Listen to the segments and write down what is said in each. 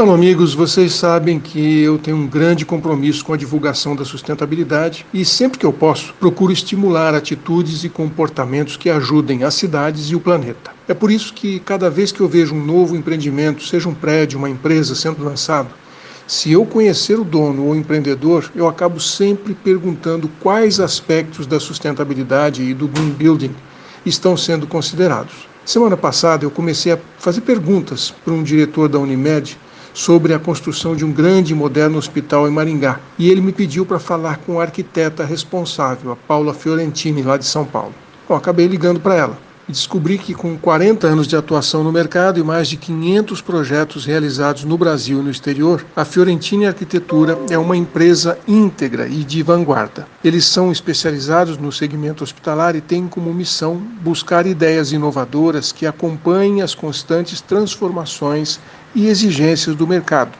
Então, amigos, vocês sabem que eu tenho um grande compromisso com a divulgação da sustentabilidade e sempre que eu posso, procuro estimular atitudes e comportamentos que ajudem as cidades e o planeta. É por isso que cada vez que eu vejo um novo empreendimento, seja um prédio, uma empresa sendo lançado, se eu conhecer o dono ou empreendedor, eu acabo sempre perguntando quais aspectos da sustentabilidade e do green building estão sendo considerados. Semana passada eu comecei a fazer perguntas para um diretor da Unimed sobre a construção de um grande e moderno hospital em Maringá. E ele me pediu para falar com a arquiteta responsável, a Paula Fiorentini, lá de São Paulo. Bom, acabei ligando para ela e descobri que, com 40 anos de atuação no mercado e mais de 500 projetos realizados no Brasil e no exterior, a Fiorentini Arquitetura é uma empresa íntegra e de vanguarda. Eles são especializados no segmento hospitalar e têm como missão buscar ideias inovadoras que acompanhem as constantes transformações e exigências do mercado,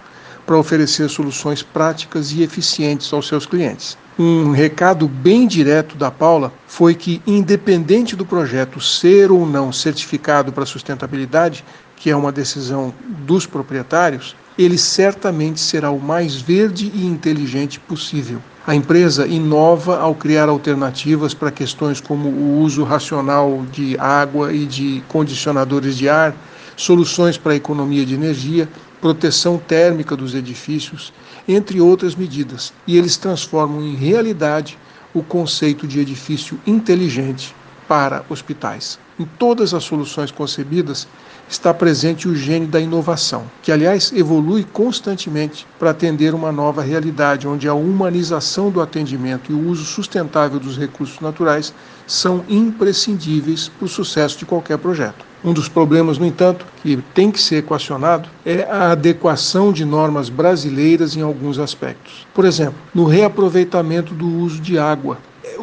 para oferecer soluções práticas e eficientes aos seus clientes. Um recado bem direto da Paula foi que, independente do projeto ser ou não certificado para sustentabilidade, que é uma decisão dos proprietários, ele certamente será o mais verde e inteligente possível. A empresa inova ao criar alternativas para questões como o uso racional de água e de condicionadores de ar, soluções para a economia de energia, proteção térmica dos edifícios, entre outras medidas, e eles transformam em realidade o conceito de edifício inteligente para hospitais. Em todas as soluções concebidas está presente o gênio da inovação, que, aliás, evolui constantemente para atender uma nova realidade, onde a humanização do atendimento e o uso sustentável dos recursos naturais são imprescindíveis para o sucesso de qualquer projeto. Um dos problemas, no entanto, que tem que ser equacionado é a adequação de normas brasileiras em alguns aspectos. Por exemplo, no reaproveitamento do uso de água.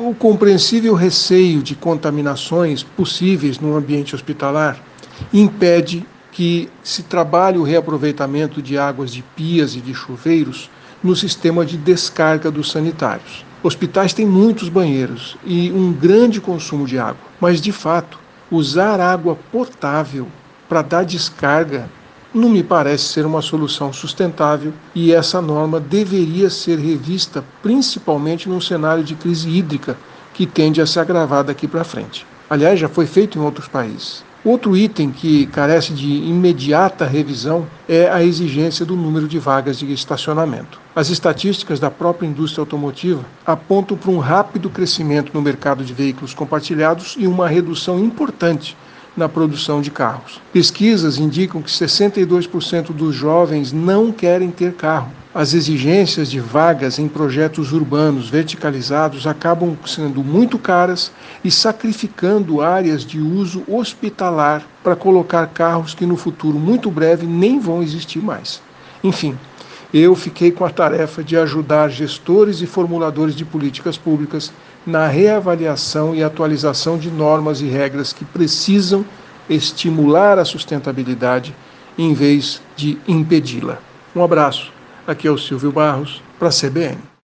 O compreensível receio de contaminações possíveis no ambiente hospitalar impede que se trabalhe o reaproveitamento de águas de pias e de chuveiros no sistema de descarga dos sanitários. Hospitais têm muitos banheiros e um grande consumo de água, mas de fato usar água potável para dar descarga não me parece ser uma solução sustentável e essa norma deveria ser revista principalmente num cenário de crise hídrica que tende a se agravar daqui para frente. Aliás, já foi feito em outros países. Outro item que carece de imediata revisão é a exigência do número de vagas de estacionamento. As estatísticas da própria indústria automotiva apontam para um rápido crescimento no mercado de veículos compartilhados e uma redução importante na produção de carros. Pesquisas indicam que 62% dos jovens não querem ter carro. As exigências de vagas em projetos urbanos verticalizados acabam sendo muito caras e sacrificando áreas de uso hospitalar para colocar carros que no futuro muito breve nem vão existir mais. Enfim, eu fiquei com a tarefa de ajudar gestores e formuladores de políticas públicas na reavaliação e atualização de normas e regras que precisam estimular a sustentabilidade em vez de impedi-la. Um abraço. Aqui é o Silvio Barros para a CBN.